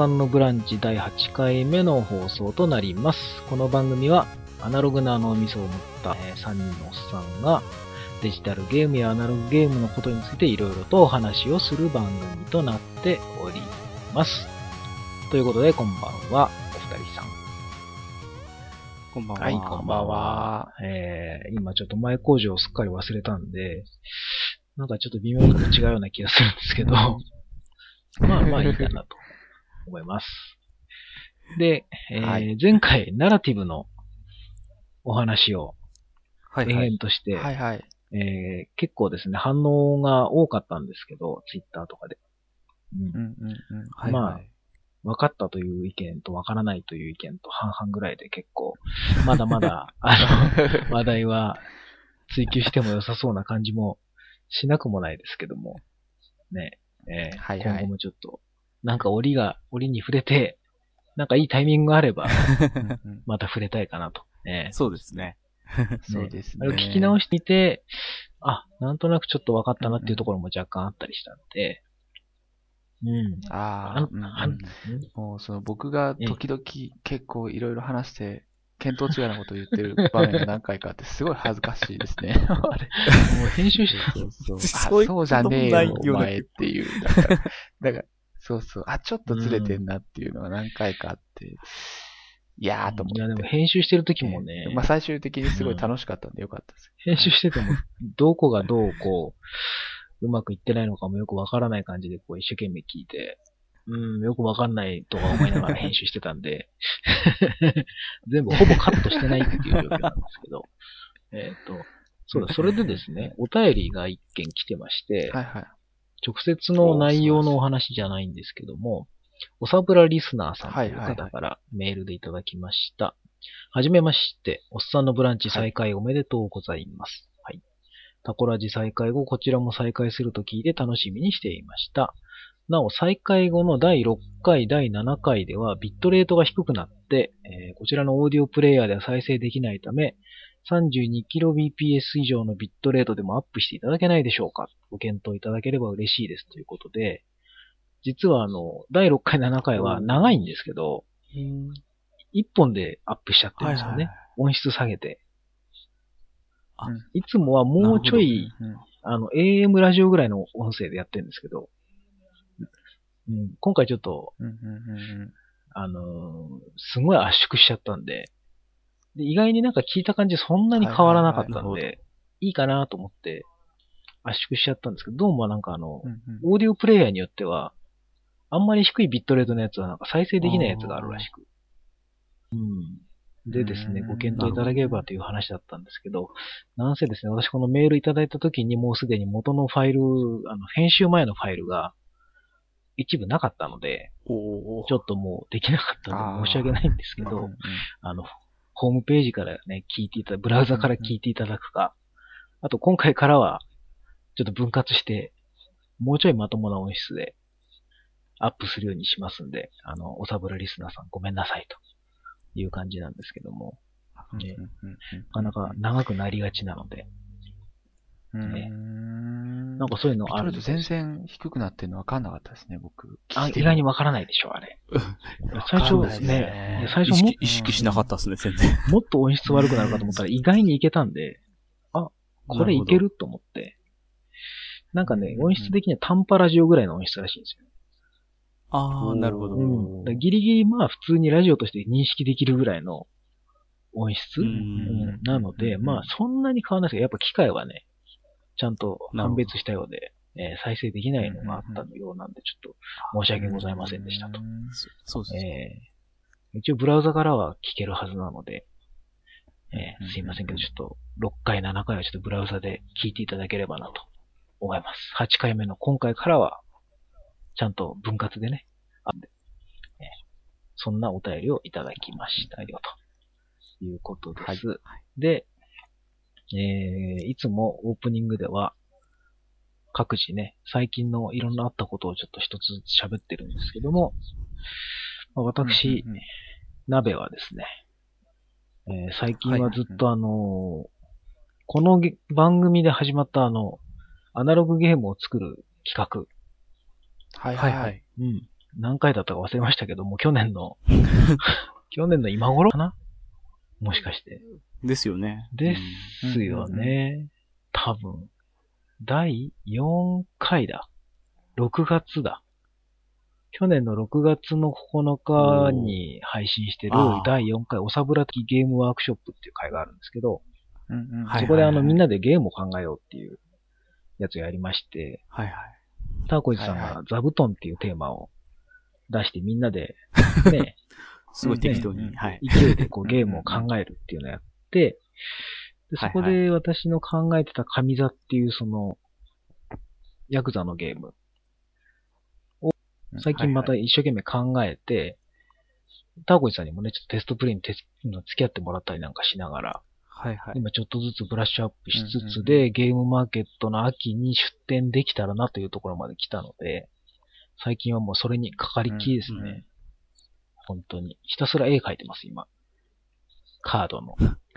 さんのブランチ第8回目の放送となります。この番組は、アナログな脳みそを持った、えー3人のおっさんが、デジタルゲームやアナログゲームのことについていろいろとお話をする番組となっております。ということで、こんばんは、お二人さん。こんばんは。はいこんばんは。えー、今ちょっと前工場をすっかり忘れたんで、なんかちょっと微妙に違うような気がするんですけど、まあまあいいかなと思います。で、えーはい前回ナラティブのお話を延はいはい。々として、はいはい。えー結構ですね、反応が多かったんですけど、ツイッターとかで。まあはい。分かったという意見と分からないという意見と半々ぐらいで結構、まだまだ、あの、話題は追求しても良さそうな感じもしなくもないですけども、ね、えーはいはい今後もちょっと、なんか折が、折に触れて、なんかいいタイミングがあれば、また触れたいかなと。えーそうですね。そうですね。あれを聞き直してみて、あ、なんとなくちょっと分かったなっていうところも若干あったりしたので、うん。ああ、もうその僕が時々結構いろいろ話して、見当違いなことを言ってる場面が何回かあって、すごい恥ずかしいですね。あれ。もう編集して、そうそう。あ、そうじゃねえよ、お前っていう。だから、だからそうそう。あ、ちょっとずれてんなっていうのが何回かあって、いやーと思いやでもって。編集してる時もね、まあ最終的にすごい楽しかったんでよかったです。編集してても、どこがどうこう、うまくいってないのかもよくわからない感じで、こう一生懸命聞いて、うん、よくわかんないとか思いながら編集してたんで、全部ほぼカットしてないっていう状況なんですけど、えっと、そうだ、それでですね、お便りが一件来てまして、はいはい。直接の内容のお話じゃないんですけども、おさぶらリスナーさんという方からメールでいただきました。はじめまして、おっさんのブランチ再開おめでとうございます。はい。タコラジ再開後、こちらも再開すると聞いて楽しみにしていました。なお、再開後の第6回、第7回ではビットレートが低くなって、えーこちらのオーディオプレイヤーでは再生できないため、32kbps 以上のビットレートでもアップしていただけないでしょうか？ご検討いただければ嬉しいですということで、実はあの、第6回、7回は長いんですけど、1本でアップしちゃってるんですよね。音質下げて。あ。いつもはもうちょい、うん。あの、AM ラジオぐらいの音声でやってるんですけど、うん、今回ちょっと、うんうんうんうん。あのーすごい圧縮しちゃったんでで、意外になんか聞いた感じそんなに変わらなかったんで、いいかなと思って圧縮しちゃったんですけど、どうもなんかあの、うんうん。オーディオプレイヤーによっては、あんまり低いビットレートのやつはなんか再生できないやつがあるらしく。うん。でですね、うんご検討いただければという話だったんですけど、なんせですね、私このメールいただいた時にもうすでに元のファイル、あの、編集前のファイルが一部なかったので、おちょっともうできなかったので申し訳ないんですけどあの、ホームページからね、聞いていただ、ブラウザから聞いていただくか、あと今回からは、ちょっと分割して、もうちょいまともな音質で、アップするようにしますんで、あの、おさぶらリスナーさんごめんなさいという感じなんですけども、なかなか長くなりがちなので、うんねうんなんかそういうのある全然低くなってるの分かんなかったですね、僕。あ、意外にわからないでしょ、あれ。最初ですね最初も識意識しなかったですね、全然。もっと音質悪くなるかと思ったら意外にいけたんで、あ、これいけると思って。なんかね、音質的には短波ラジオぐらいの音質らしいんですよ。ああ、なるほど。うん。ギリギリまあ普通にラジオとして認識できるぐらいの音質、ううんんなので、うんまあそんなに変わらないですけど、やっぱ機械はね、ちゃんと判別したようで、えー再生できないのがあったのようなんで、ちょっと申し訳ございませんでしたと。そそうです。えー一応ブラウザからは聞けるはずなので、えーうんすいませんけど、ちょっと6回、7回はちょっとブラウザで聞いていただければなと思います。8回目の今回からは、ちゃんと分割でね、あえーそんなお便りをいただきましたよ、ということです。で、えーいつもオープニングでは、各自ね、最近のいろんなあったことをちょっと一つずつ喋ってるんですけども、まあ私、うんうんうん鍋はですね、えー最近はずっとあのーこのげ番組で始まったあの、アナログゲームを作る企はいはいはい。画、うん。何回だったか忘れましたけども、去年の、去年の今頃かな？もしかして。ですよね。ですよね。多分。第4回だ。6月だ。去年の6月の9日に配信してる第4回おさぶら的ゲームワークショップっていう会があるんですけど、うんうんはいそこであのみんなでゲームを考えようっていうやつをやりまして、はいはい。ターコイズさんが座布団っていうテーマを出してみんなで、ね、すごい適当うんに。はい。勢いでこうゲームを考えるっていうのをやって、でそこはいで私の考えてた神座っていうその、ヤクザのゲームを最近また一生懸命考えて、ターコイズさんにもね、ちょっとテストプレイに手付き合ってもらったりなんかしながら、はいはい。今ちょっとずつブラッシュアップしつうんうんうんつで、ゲームマーケットの秋に出店できたらなというところまで来たので、最近はもうそれにかかりっきりですね。うんうん本当に。ひたすら絵描いてます、今。カードの。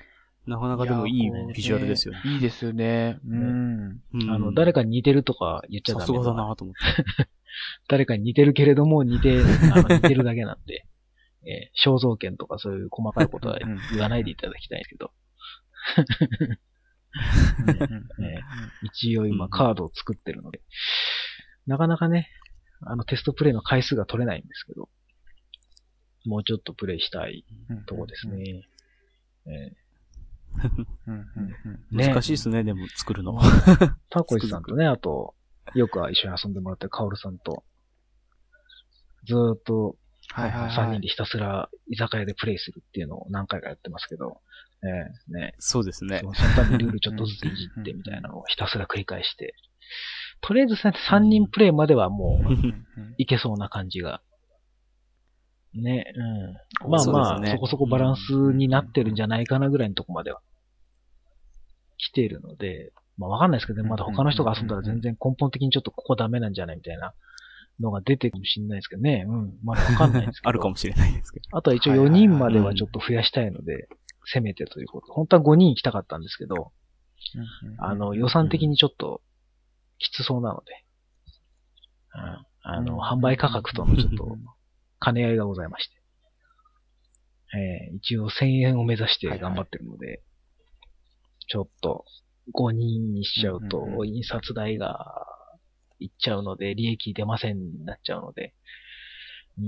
なかなかでもいいビジュアルですよね。いいですよね。うん。うん。あの、誰かに似てるとか言っちゃダメさすがだなと思って。誰かに似てるけれども、似て、あの似てるだけなんで、えー肖像権とかそういう細かいことはうん言わないでいただきたいん。ですけど、え一応今うんカードを作ってるので、なかなかね、あのテストプレイの回数が取れないんですけど、もうちょっとプレイしたいとこです。ね。えうんうんうん。ね。難しいですね、でも作るの。ータコイチさんとね、あと、よく一緒に遊んでもらってるカオルさんと、ずーっとはいはいはい。3人でひたすら居酒屋でプレイするっていうのを何回かやってますけど、ええね、そうですね。そ。のそのためにルールちょっとずついじってみたいなのをひたすら繰り返して、とりあえず3人プレイまではもういけそうな感じが。ね、うん。まあまあ、ですねそこそこバランスになってるんじゃないかなぐらいのとこまでは来ているので、まあわかんないですけどね、まだ他の人が遊んだら全然根本的にちょっとここダメなんじゃないみたいなのが出てくるかもしれないですけどね。うん。まだわかんないですけど。あるかもしれないですけど。あとは一応4人まではちょっと増やしたいので、せめてということ。本当は5人行きたかったんですけど、あの、予算的にちょっときつそうなので、うん。あの、うん販売価格とのちょっと兼ね合いがございまして。えー一応1000円を目指して頑張ってるので、ちょっと5人にしちゃうとうんうんう印刷代がいっちゃうので、利益出ませんになっちゃうので、うん。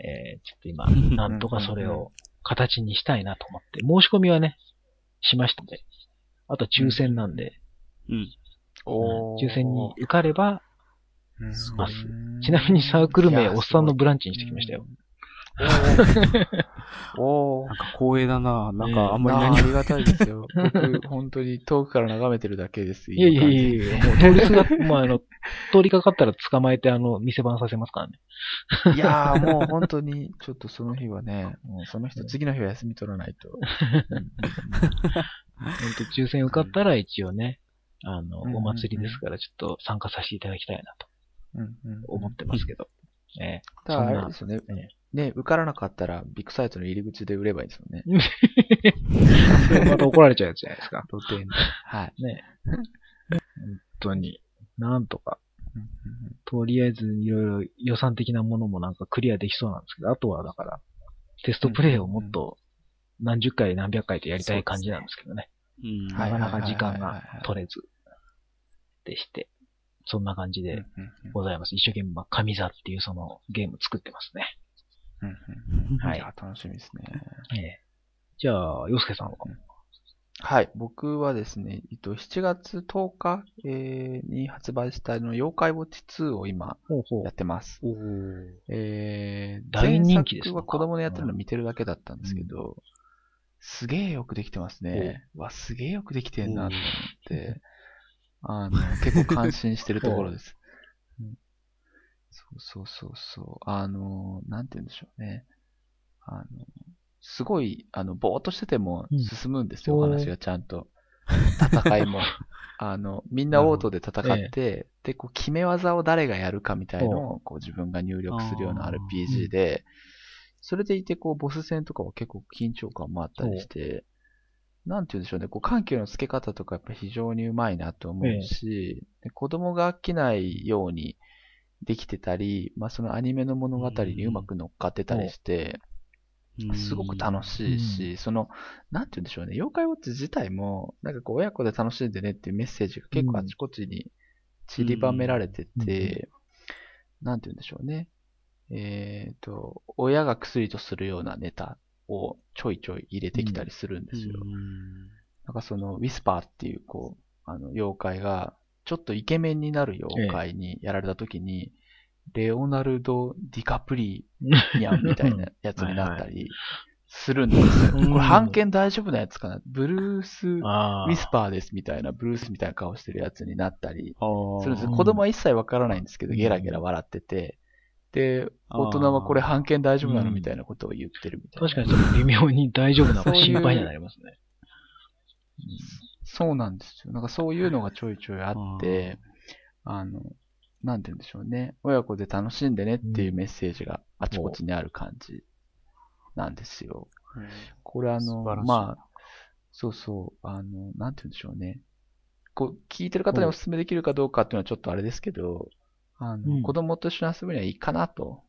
えーちょっと今、なんとかそれを形にしたいなと思って、申し込みはね、しましたので、あとは抽選なんで、うん。おー抽選に受かれば、うんますちなみにサークル名、おっさんのブランチにしてきましたよ。。おー おーなんか光栄だな。なんかあんまり何も。ありがたいですよ。僕、本当に遠くから眺めてるだけです。いやいやいやいいや、もう通りすが、まあ、あの、通りかかったら捕まえて、あの、店番させますからね。や。いやーもう本当に、ちょっとその日はね、もうその人、次の日は休み取らないと。本当抽選受かったら一応ね、あの、うんお祭りですから、ちょっと参加させていただきたいなと思ってますけど。えだからあれですよね。ね、受からなかったら、ビッグサイトの入り口で売ればいいですよね。え。それまた怒られちゃうやつじゃないですか。露店で。はい。ね本当に。なんとか。とりあえずいろいろ予算的なものもなんかクリアできそうなんですけど、あとはだから、テストプレイをもっと何十回何百回とやりたい感じなんですけどね。うんはないかなか時間がはい取れずでして、そんな感じでうんうんうんございます。一生懸命、まあ神座っていうそのゲーム作ってますね。うんうんうんはい楽しみですね。ええじゃあ、洋介さんは？はい。僕はですね、えっと、7月10日、えーに発売したあの妖怪ウォッチ2を今ほうほやってます。おーえー、大人気です前作は子供のやってるの見てるだけだったんですけど、すげえよくできてますね。わ、すげえよくできてんなと思って、あの、結構感心してるところです。うんそうそうそうそう。あの、なんて言うんでしょうね。あの、すごい、あの、ぼーっとしててもうん進むんですよ、おーお話がちゃんと。戦いも。あの、みんなオートで戦って、で、こう、決め技を誰がやるかみたいのを、こう、自分が入力するような RPG で、それでいて、こう、ボス戦とかは結構緊張感もあったりして、なんて言うんでしょうね、こう、緩急の付け方とかやっぱ非常にうまいなと思うし、で子供が飽きないように、できてたり、まあそのアニメの物語にうまく乗っかってたりして、すごく楽しいし、その、なんて言うんでしょうね、妖怪ウォッチ自体も、なんかこう親子で楽しんでねっていうメッセージが結構あちこちに散りばめられてて、なんて言うんでしょうね。えっ、と、親が薬とするようなネタをちょいちょい入れてきたりするんですよ。なんかその、ウィスパーっていう、こう、あの、妖怪が、ちょっとイケメンになる妖怪にやられた時に、レオナルド・ディカプリニャンみたいなやつになったりするんですよ。うんこれ、判件大丈夫なやつかな？ブルース・ウ。ィスパーですみたいな、ブルースみたいな顔してるやつになったり。するんです子供は一切わからないんですけど、ゲラゲラ笑ってて、で、大人はこれ判件大丈夫なのうんみたいなことを言ってるみたいな。確かにその微妙に大丈夫なのか心配にはなりますね。そうなんですよ。なんかそういうのがちょいちょいあって、あの、なんて言うんでしょうね。親子で楽しんでねっていうメッセージがあちこちにある感じなんですよ。これあのまあ、そうそう、あの、なんて言うんでしょうね。こう、聞いてる方にお勧めできるかどうかっていうのはちょっとあれですけど、あの、うん子供と一緒に遊ぶにはいいかなと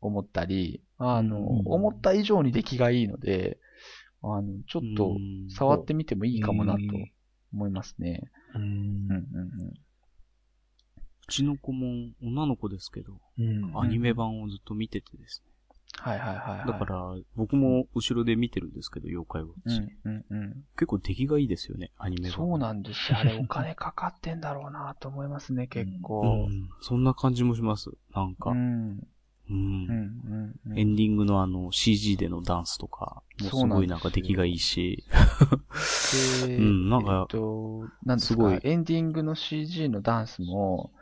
思ったり、あの、うん思った以上に出来がいいので、あの、ちょっと触ってみてもいいかもなと思いますね。うんうんうんうん。うちの子も女の子ですけど、うん。アニメ版をずっと見ててですね。はいはいはい、はい。だから、僕も後ろで見てるんですけど、妖怪ウォッチ。うんうんうん。結構出来がいいですよね、アニメ版。そうなんですよ。あれお金かかってんだろうなと思いますね、結う構。ん。そんな感じもします。なんか。ううん。ん。うんうんうん。エンディングのあの CG でのダンスとか、すごいなんか出来がいいし。で うんなんかえっと、なんですかすごいエンディングの CG のダンスも、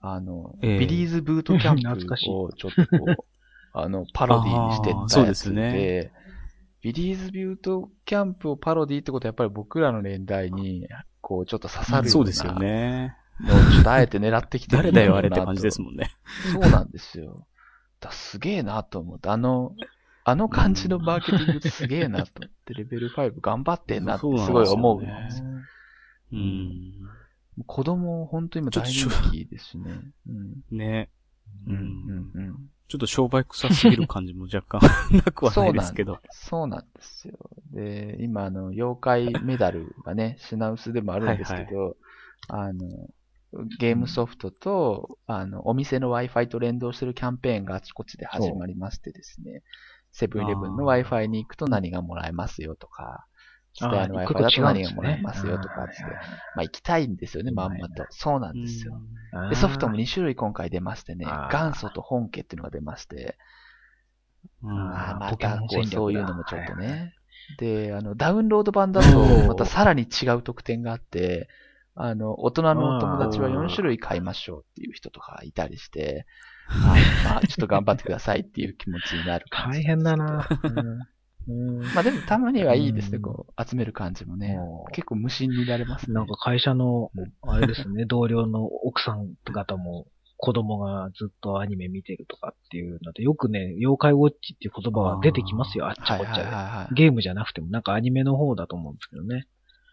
あの、ええビリーズブートキャンプ をちょっとこう、あの、パロディにしてったやつで、ですねビリーズビュートキャンプをパロディってことはやっぱり僕らの年代に、こう、ちょっと刺さるようなそうですよね。のをちょっとあえて狙ってきてる誰だよ、あれって感じですもんね。そうなんですよ。だすげえなと思って、あの、あの感じのマーケティングってすげえなと思って、レベル5頑張ってんなってすごい思う。うん。子供、本当今大人気ですしね。うん。ね。うん、うん、うん。ちょっと商売臭すぎる感じも若干なくはないですけど。そうなんですよ。で、今、あの、妖怪メダルがね、品薄でもあるんですけど、あの、ゲームソフトと、あの、お店の Wi-Fi と連動してるキャンペーンがあちこちで始まりましてですね、セブンイレブンの Wi-Fi に行くと何がもらえますよとか、スあタヤのあ Wi-Fi だと何がもらえますよとかって、まあ行きたいんですよね、まんまと。そうなんですよ。で、ソフトも2種類今回出ましてね、元祖と本家っていうのが出まして、うん。あーまたこうそういうのもちょっとね。で、あの、ダウンロード版だおと、ー。またさらに違う特典があって、あの、大人のお友達は4種類買いましょうっていう人とかいたりして、あ まあ、ちょっと頑張ってくださいっていう気持ちになる感じ。大変だな。うん。まあでもたまにはいいですね、うん。こう、集める感じもね。結構無心になれますね。なんか会社の、あれですね、同僚の奥さん方も子供がずっとアニメ見てるとかっていうので、よくね、妖怪ウォッチっていう言葉が出てきますよ、あっちこっちで。はい。ゲームじゃなくても、なんかアニメの方だと思うんですけどね。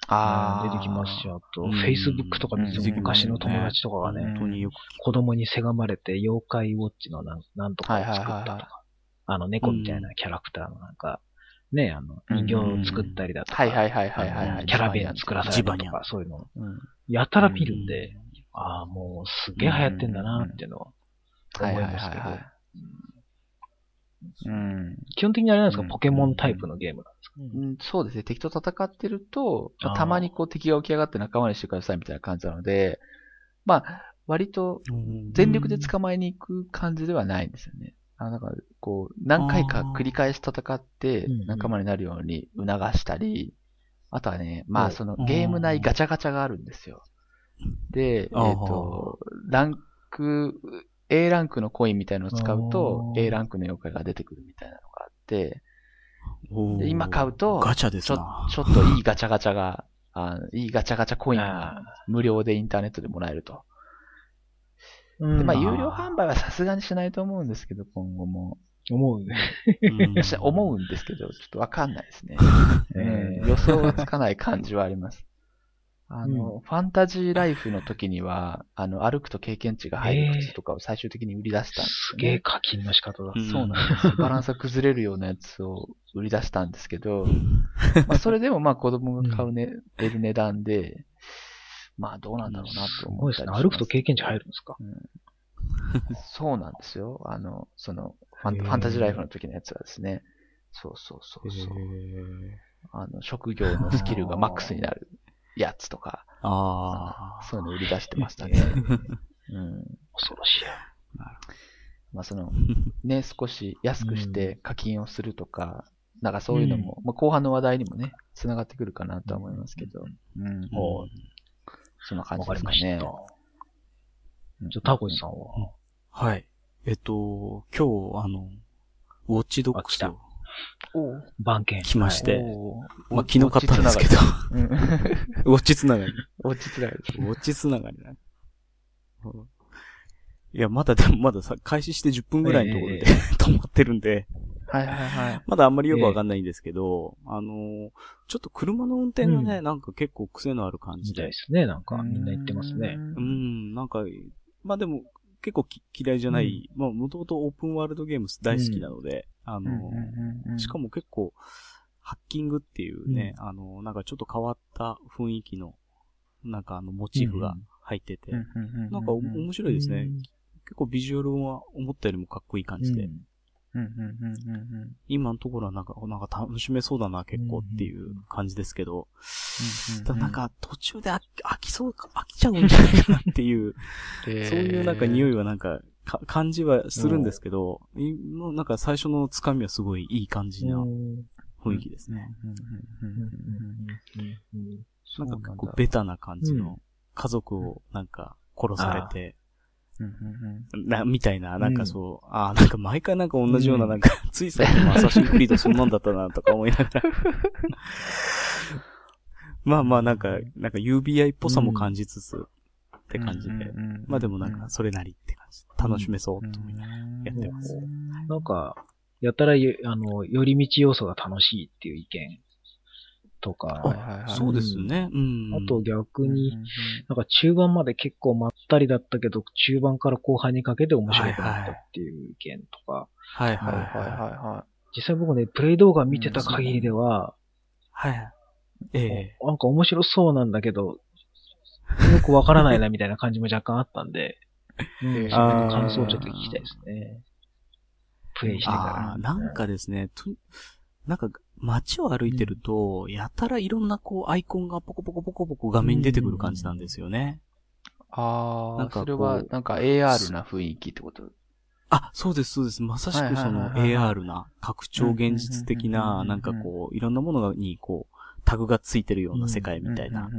あー。出てきますし、あと、うん。Facebook とか見てうん。も昔の友達とかがうん。ね、本当によく子供にせがまれて妖怪ウォッチのなんなんとかを作ったとか、あの猫みたいなキャラクターのなんか、ね、あの、人形を作ったりだとか、はいはいはいはいはいはい。キャラ弁作らせたりだとか、そういうの、うんやたら見るんで、ああ、もうすげえ流行ってんだなっていうのは思いますけど。うん。基本的にあれなんですか、うん。ポケモンタイプのゲームなんですか、うん、そうですね。敵と戦ってると、たまにこう敵が起き上がって仲間にしてくださいみたいな感じなので、まあ、割と全力で捕まえに行く感じではないんですよね。あなんか、こう、何回か繰り返し戦って仲間になるように促したり、あとはね、まあそのうんゲーム内ガチャガチャがあるんですよ。で、えっ、あーと、ランク、A ランクのコインみたいなのを使うと A ランクの妖怪が出てくるみたいなのがあって、で今買うとガチャでちょ。ちょっといいガチャガチャが、あいいガチャガチャコインがあ無料でインターネットでもらえると。ーで、まあ、うん有料販売はさすがにしないと思うんですけど、今後も。思うね。うん私思うんですけど、ちょっとわかんないですね。えーうん予想がつかない感じはあります。あの、ファンタジーライフの時には、あの、歩くと経験値が入る靴とかを最終的に売り出したんですね。げえ課金の仕方だ。うんそうなんですよ。バランスが崩れるようなやつを売り出したんですけど、まあそれでもまあ子供が買うね、得る値段で、まあどうなんだろうなとす思ごいですね。ったりします。歩くと経験値入るんですか？そうなんですよ。あの、そのファン、ファンタジーライフの時のやつはですね。そうそうそうそう。あの、職業のスキルがマックスになるやつとか、ああ。そういうの売り出してましたね。えー うん。恐ろしいや。まあその、ね、少し安くして課金をするとか、なんかそういうのも、まあ後半の話題にもね、繋がってくるかなとは思いますけど、うん。もそんな感わじですかねかりました。。うんじゃあ、タコシさんは、はい。えっと、今日、あの、ウォッチドックスあをおう番犬。来まして、まあ、昨日買ったんですけど、うん。ウォッチつながり。落ちつらいです。ウォッチつながりだ。うんいや、まだでも、まださ、開始して10分ぐらいのところで、え 止まってるんで、はいはいはい。まだあんまりよくわかんないんですけど、あのーちょっと車の運転がね、うなんか結構癖のある感じで。みたいで、すね。なんか、みんな言ってますね。う。ん、なんか、まあでも、結構き嫌いじゃない、まあ、もともとオープンワールドゲーム大好きなので、あのー、しかも、も結構、ハッキングっていうね、あの、なんかちょっと変わった雰囲気の、なんかあの、モチーフが入ってて、なんかお面白いですね。結構ビジュアルは思ったよりもかっこいい感じで、うんうんうんうん今のところはなんか、なんか楽しめそうだな、結構っていう感じですけど、うんただなん、か途中で飽きそうか、飽きちゃうんじゃないかなっていう、そ うそういうなんか匂い。いはなんか、か感じはするんですけど、いもうなんか最初のつかみはすごいいい感じなうん。雰囲気ですね。うんうんうんうんうんなんか結構ベタな感じの、家族をなんか殺されて、うんうんうんな、みたいな、なんかそう、ああ、なんか毎回なんか同じような、なんか、つい最近もアサシンクリードそんなんだったな、とか思いながら。まあまあ、なんか、なんか UBI っぽさも感じつつ、って感じで。まあでもなんか、それなりって感じ。楽しめそうと思いながら。やってますなんか、やたらよ、あの、寄り道要素が楽しいっていう意見とか、はいはいはいそうですね。うん。あと逆に、うんなんか中盤まで結構まったりだったけど、中盤から後半にかけて面白くなったっていう意見とか、はいはいはいはいはい。は実際僕ね、プレイ動画見てた限りでは、はい。ええ。なんか面白そうなんだけど、よくわからないなみたいな感じも若干あったんで、うん、感想をちょっと聞きたいですね。プレイしてあかあ、なんかですね、となんか、街を歩いてると、やたらいろんなこう、アイコンがポコポコポコポコ画面に出てくる感じなんですよね。い。ああ、なんかそれはなんか AR な雰囲気ってことあ、そうです、そうです。まさしくその AR な、拡張現実的なんなんかこう、いろんなものにこう、タグがついてるような世界みたいな。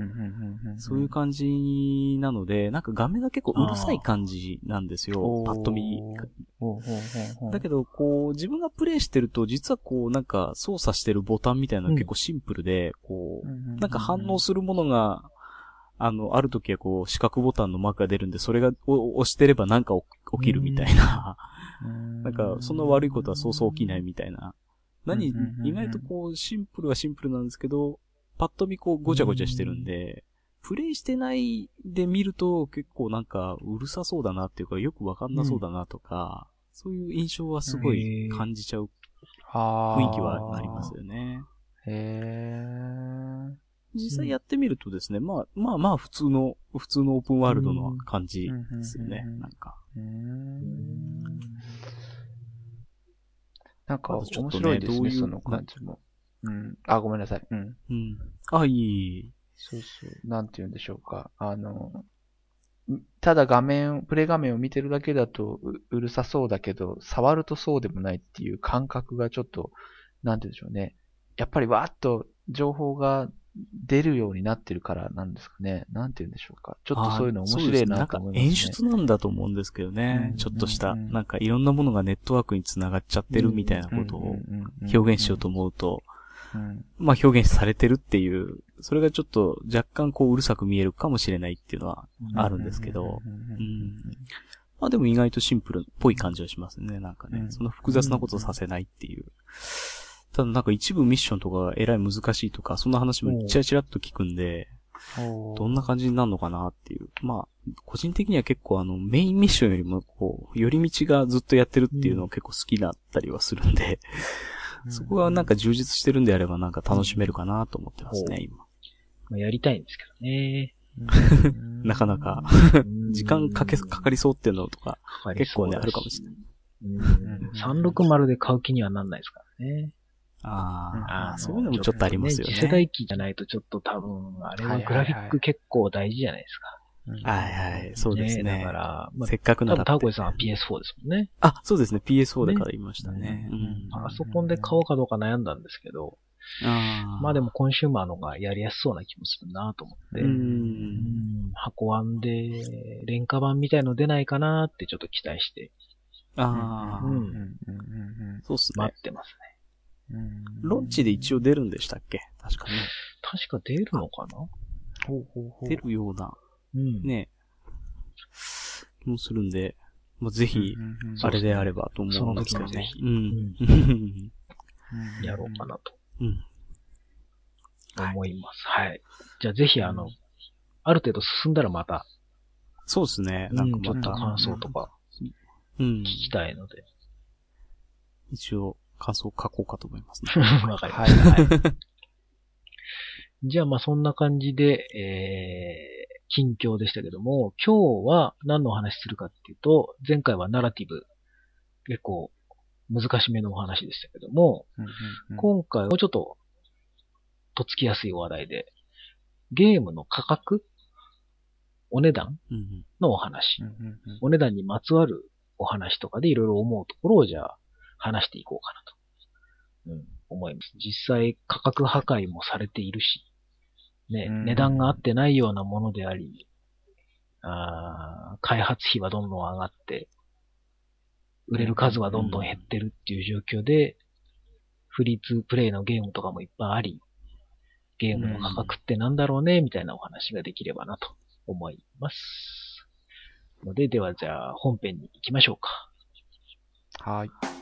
そういう感じなので、なんか画面が結構うるさい感じなんですよ、パッと見。だけど、こう、自分がプレイしてると、実はこう、なんか操作してるボタンみたいなのが結構シンプルで、こう、なんか反応するものが、あの、ある時はこう、四角ボタンのマークが出るんで、それがお押してればなんか起きるみたいな。なんか、そんな悪いことはそうそう起きないみたいな。何意外とこう、シンプルはシンプルなんですけど、パッと見こう、ごちゃごちゃしてるんで、プレイしてないで見ると結構なんか、うるさそうだなっていうか、よくわかんなそうだなとか、そういう印象はすごい感じちゃう雰雰囲気はありますよね。へー。実際やってみるとですね、まあまあまあ普通の、普通のオープンワールドの感じですよねなんか。うー。んなんか面白いですね、その感じも。うん。あ、ごめんなさい。うん。うん。あ、いい。そうそう。なんて言うんでしょうか。あの、んただ画面、プレイ画面を見てるだけだとううるさそうだけど、触るとそうでもないっていう感覚がちょっと、なんて言うんでしょうね。やっぱりわーっと情報が出るようになってるからなんですかね。なんて言うんでしょうか。ちょっとそういうの面白いなと思いますね。演出なんだと思うんですけどねう。んちょっとした、うんなんかいろんなものがネットワークにつながっちゃってるみたいなことを表現しようと思うと、うん。まあ表現されてるっていう、それがちょっと若干こううるさく見えるかもしれないっていうのはあるんですけど、うんまあでも意外とシンプルっぽい感じはしますね。なんかねう。んそんな複雑なことさせないっていう。ただなんか一部ミッションとかがえらい難しいとか、そんな話もちらちらっと聞くんで、どんな感じになるのかなっていう。まあ、個人的には結構あの、メインミッションよりも、こう、寄り道がずっとやってるっていうのを結構好きだったりはするんで、そこがなんか充実してるんであればなんか楽しめるかなと思ってますね、今。まあ、やりたいんですけどね。なかなか時間かけ、かかりそうっていうのとか、結構ね、あるかもしれない。うん。360で買う気にはなんないですからね。ああ、そういうのもちょっとありますよね。次世代機じゃないとちょっと多分、あれはグラフィック結構大事じゃないですか。はいはい、そうですね。だから、まあ、せっかくなら。多分タコイさんは PS4 ですもんね。あ、そうですね。PS4 でから言いましたね。うん。パソコンで買おうかどうか悩んだんですけど、あまあでもコンシューマーのがやりやすそうな気もするなと思って。うん。箱ワで廉価版みたいの出ないかなってちょっと期待して。ああ。うん。そうっすね。待ってますね。ロンチで一応出るんでしたっけ？確かに。確か出るのかな？ほうほうほう出るような。うん。ね気もするんで、まあ、ぜひ、あれであればと思うんですけどね。うん。やろうかなと。うん。思います。はい。じゃあぜひあの、ある程度進んだらまた。そうですね。なんかまた感想とか、うん。聞きたいので。一応、感想を書こうかと思いますね。わかりました。はい。じゃあまあそんな感じで、えー、近況でしたけども、今日は何のお話するかっていうと、前回はナラティブ、結構難しめのお話でしたけども、うんうんうん、今回はちょっと、とっつきやすい話題で、ゲームの価格お値段のお話、うんうんうん、お値段にまつわるお話とかでいろいろ思うところをじゃあ話していこうかなと、うん、思います。実際価格破壊もされているし、ね、値段が合ってないようなものであり、あ開発費はどんどん上がって、売れる数はどんどん減ってるっていう状況で、フリーツープレイのゲームとかもいっぱいあり、ゲームの価格ってなんだろうね、みたいなお話ができればなと思います。ので、ではじゃあ本編に行きましょうか。はい。